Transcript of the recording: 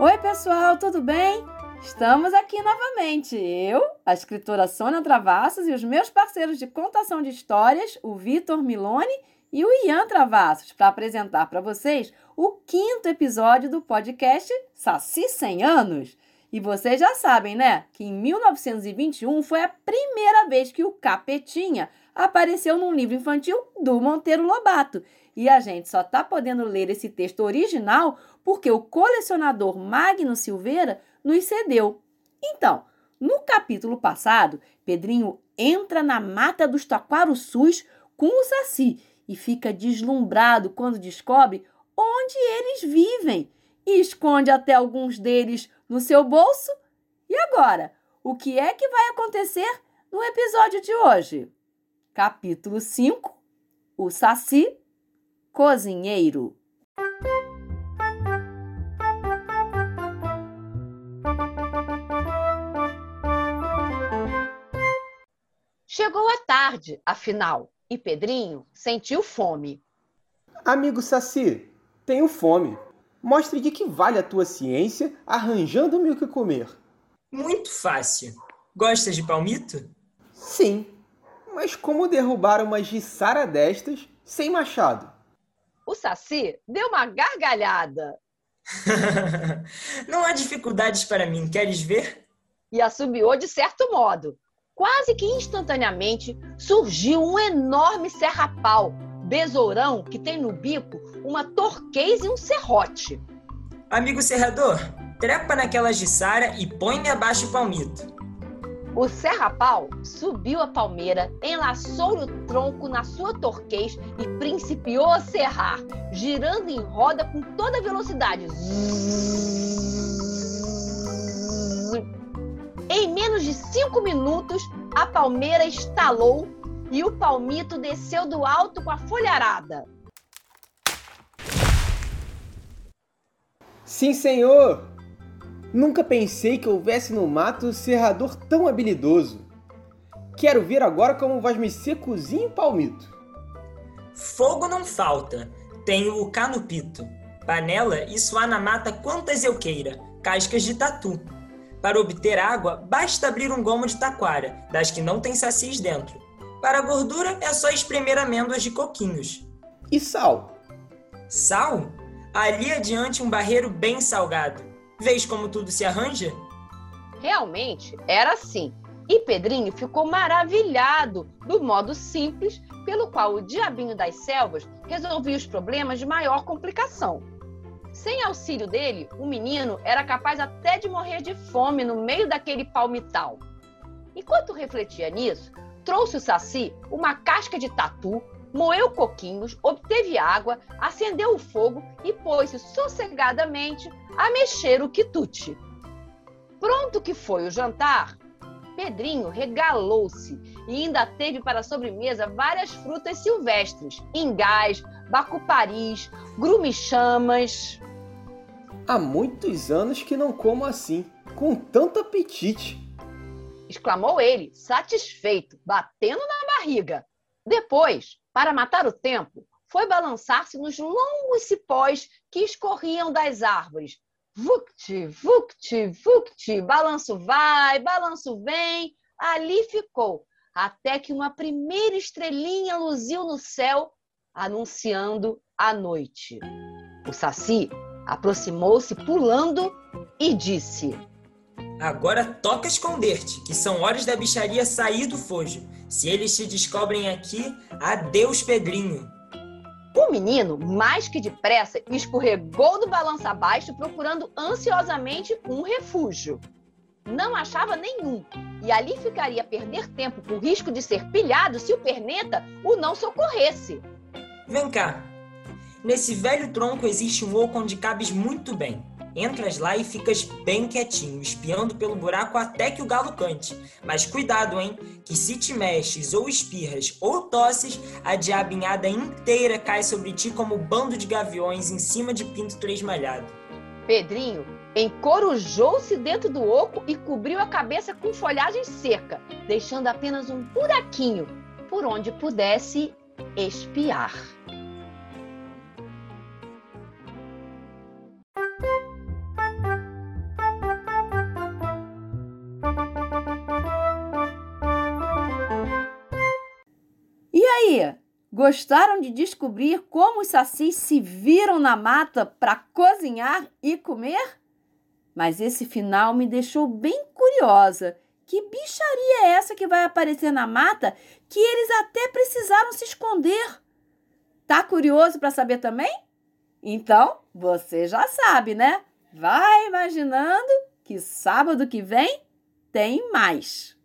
Oi, pessoal, tudo bem? Estamos aqui novamente. Eu, a escritora Sônia Travassos e os meus parceiros de contação de histórias, o Vitor Milone e o Ian Travassos, para apresentar para vocês o quinto episódio do podcast Saci 100 Anos. E vocês já sabem, né, que em 1921 foi a primeira vez que o Capetinha apareceu num livro infantil do Monteiro Lobato. E a gente só está podendo ler esse texto original porque o colecionador Magno Silveira nos cedeu. Então, no capítulo passado, Pedrinho entra na mata dos taquarussus com o Saci e fica deslumbrado quando descobre onde eles vivem e esconde até alguns deles no seu bolso. E agora, o que é que vai acontecer no episódio de hoje? Capítulo 5 O Saci Cozinheiro. Chegou a tarde, afinal, e Pedrinho sentiu fome. Amigo Saci, tenho fome. Mostre de que vale a tua ciência arranjando-me o que comer. Muito fácil. Gostas de palmito? Sim, mas como derrubar uma giçara destas sem machado? O Saci deu uma gargalhada. Não há dificuldades para mim, queres ver? E assobiou de certo modo. Quase que instantaneamente surgiu um enorme serra-pau, besourão que tem no bico uma torquês e um serrote. Amigo serrador, trepa naquela giçara e põe-me abaixo o palmito. O serra-pau subiu a palmeira, enlaçou o tronco na sua torquês e principiou a serrar, girando em roda com toda velocidade. Em menos de cinco minutos, a palmeira estalou e o palmito desceu do alto com a folharada. Sim, senhor! Nunca pensei que houvesse no mato um serrador tão habilidoso. Quero ver agora como vais me ser cozinho palmito. Fogo não falta. Tenho o canupito. Panela, isso há na mata quantas eu queira. Cascas de tatu. Para obter água, basta abrir um gomo de taquara, das que não tem sacis dentro. Para a gordura, é só espremer amêndoas de coquinhos. E sal? Sal? Ali adiante um barreiro bem salgado. Vês como tudo se arranja? Realmente era assim. E Pedrinho ficou maravilhado do modo simples pelo qual o diabinho das selvas resolvia os problemas de maior complicação. Sem auxílio dele, o menino era capaz até de morrer de fome no meio daquele palmital. Enquanto refletia nisso, trouxe o Saci uma casca de tatu, moeu coquinhos, obteve água, acendeu o fogo e pôs-se sossegadamente a mexer o quitute. Pronto que foi o jantar, Pedrinho regalou-se e ainda teve para sobremesa várias frutas silvestres, ingás, bacuparis, grumichamas. Há muitos anos que não como assim, com tanto apetite! Exclamou ele, satisfeito, batendo na barriga. Depois, para matar o tempo, foi balançar-se nos longos cipós que escorriam das árvores. Vucti, vucti, vucti, balanço vai, balanço vem, ali ficou, até que uma primeira estrelinha luziu no céu, anunciando a noite. O Saci aproximou-se pulando e disse: Agora toca esconder-te, que são horas da bicharia sair do fojo. Se eles te descobrem aqui, adeus, Pedrinho. O menino, mais que depressa, escorregou do balanço abaixo, procurando ansiosamente um refúgio. Não achava nenhum, e ali ficaria a perder tempo com risco de ser pilhado se o perneta o não socorresse. Vem cá. Nesse velho tronco existe um oco onde cabes muito bem. Entras lá e ficas bem quietinho, espiando pelo buraco até que o galo cante. Mas cuidado, hein? Que se te mexes ou espirras ou tosses, a diabinhada inteira cai sobre ti como um bando de gaviões em cima de pinto tresmalhado. Pedrinho encorujou-se dentro do oco e cobriu a cabeça com folhagem seca, deixando apenas um buraquinho por onde pudesse espiar. Gostaram de descobrir como os sacis se viram na mata para cozinhar e comer? Mas esse final me deixou bem curiosa. Que bicharia é essa que vai aparecer na mata que eles até precisaram se esconder? Tá curioso para saber também? Então, você já sabe, né? Vai imaginando que sábado que vem tem mais.